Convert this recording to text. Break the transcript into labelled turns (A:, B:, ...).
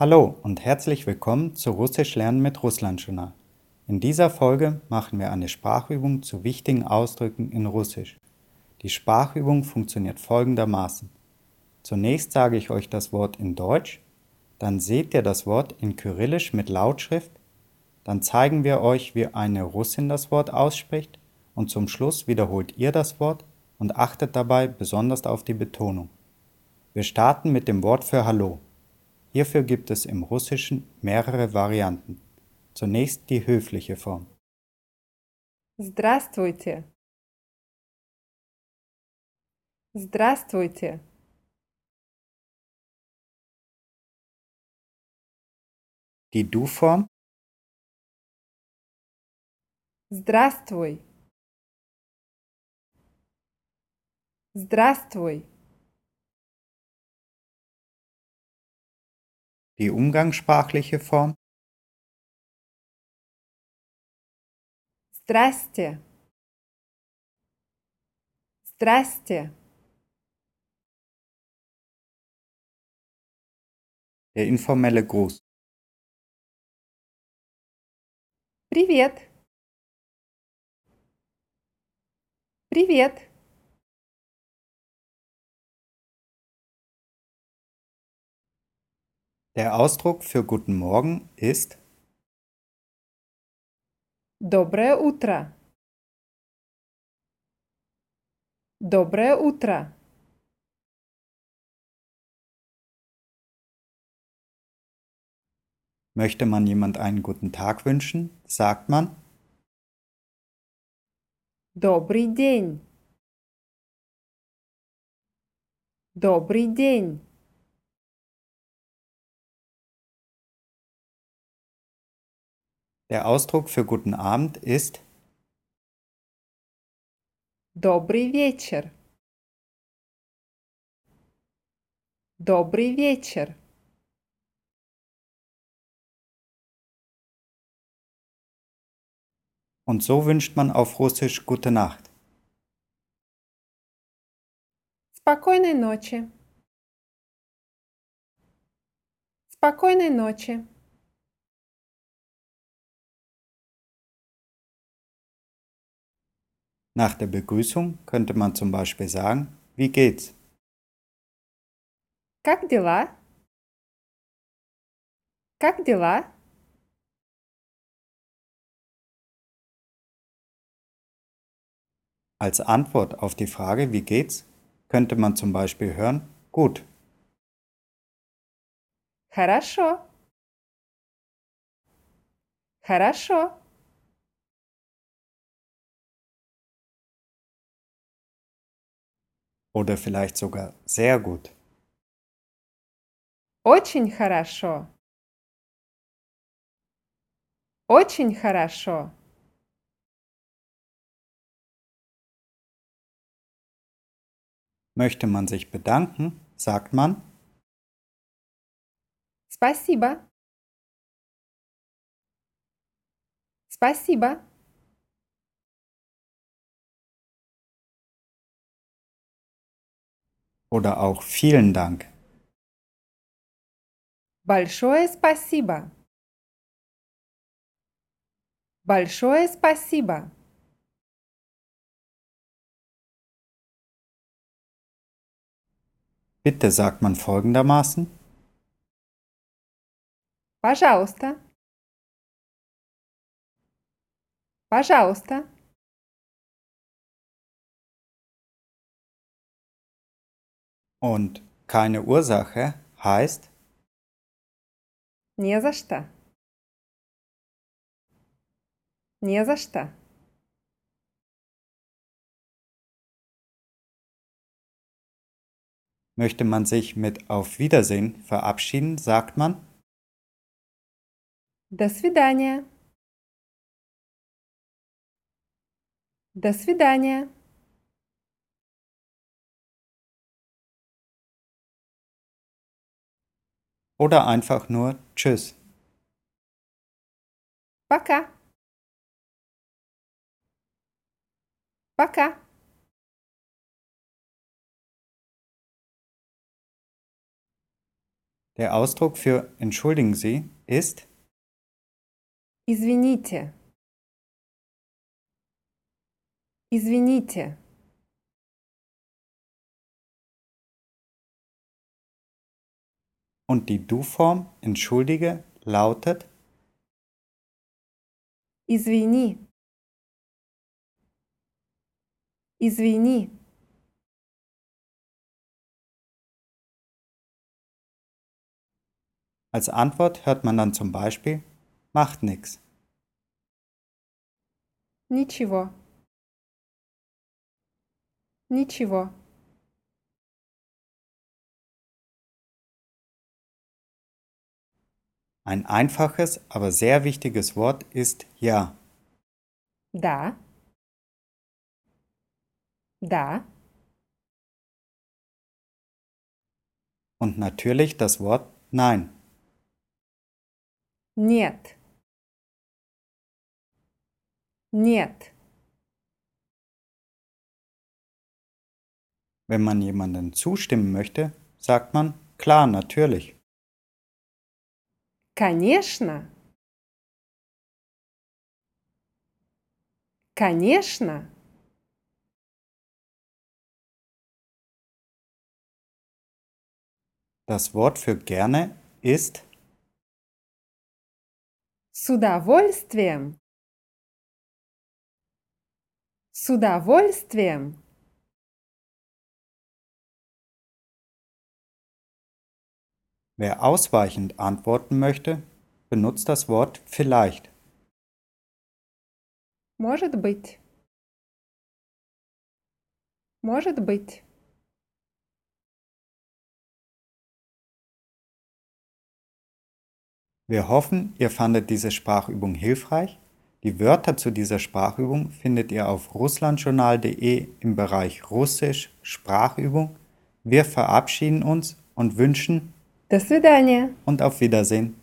A: Hallo und herzlich willkommen zu Russisch lernen mit Russland Journal. In dieser Folge machen wir eine Sprachübung zu wichtigen Ausdrücken in Russisch. Die Sprachübung funktioniert folgendermaßen. Zunächst sage ich euch das Wort in Deutsch, dann seht ihr das Wort in Kyrillisch mit Lautschrift, dann zeigen wir euch, wie eine Russin das Wort ausspricht und zum Schluss wiederholt ihr das Wort und achtet dabei besonders auf die Betonung. Wir starten mit dem Wort für Hallo. Hierfür gibt es im Russischen mehrere Varianten. Zunächst die höfliche Form.
B: Здравствуйте. Здравствуйте.
A: Die Du-Form.
B: Здравствуй. Здравствуй.
A: Die umgangssprachliche Form.
B: Здрасте. Здрасте.
A: Der informelle Gruß.
B: Привет. Привет.
A: Der Ausdruck für Guten Morgen ist
B: Доброе утро. Доброе утро.
A: Möchte man jemand einen guten Tag wünschen, sagt man
B: Добрый день. Добрый день.
A: Der Ausdruck für Guten Abend ist
B: Добрый вечер. Добрый вечер.
A: und so wünscht man auf Russisch Gute Nacht.
B: Спокойной ночи. Спокойной ночи.
A: Nach der Begrüßung könnte man zum Beispiel sagen, wie geht's?
B: Как дела? Как дела?
A: Als Antwort auf die Frage wie geht's könnte man zum Beispiel hören gut.
B: Хорошо. Хорошо.
A: Oder vielleicht sogar sehr gut.
B: Очень хорошо. Очень хорошо.
A: Möchte man sich bedanken, sagt man
B: Спасибо. Спасибо.
A: oder auch vielen Dank.
B: Большое спасибо. Большое спасибо.
A: Bitte sagt man folgendermaßen
B: Пожалуйста. Пожалуйста.
A: und keine Ursache heißt
B: Не за что. Не за что.
A: Möchte man sich mit Auf Wiedersehen verabschieden, sagt man
B: До свидания. До свидания.
A: oder einfach nur Tschüss.
B: Пока. Пока.
A: Der Ausdruck für entschuldigen Sie ist
B: Извините. Извините.
A: und die Du-Form entschuldige lautet
B: Извини. Извини.
A: Als Antwort hört man dann zum Beispiel macht nix.
B: Ничего. Ничего.
A: Ein einfaches, aber sehr wichtiges Wort ist ja.
B: Да. Да.
A: Und natürlich das Wort nein.
B: Нет. Нет.
A: Wenn man jemandem zustimmen möchte, sagt man klar, natürlich.
B: Конечно. Конечно.
A: Das Wort für gerne ist
B: С удовольствием. С удовольствием.
A: Wer ausweichend antworten möchte, benutzt das Wort vielleicht.
B: Может быть. Может быть.
A: Wir hoffen, ihr fandet diese Sprachübung hilfreich. Die Wörter zu dieser Sprachübung findet ihr auf russlandjournal.de im Bereich Russisch Sprachübung. Wir verabschieden uns und wünschen
B: До свидания.
A: Und auf Wiedersehen.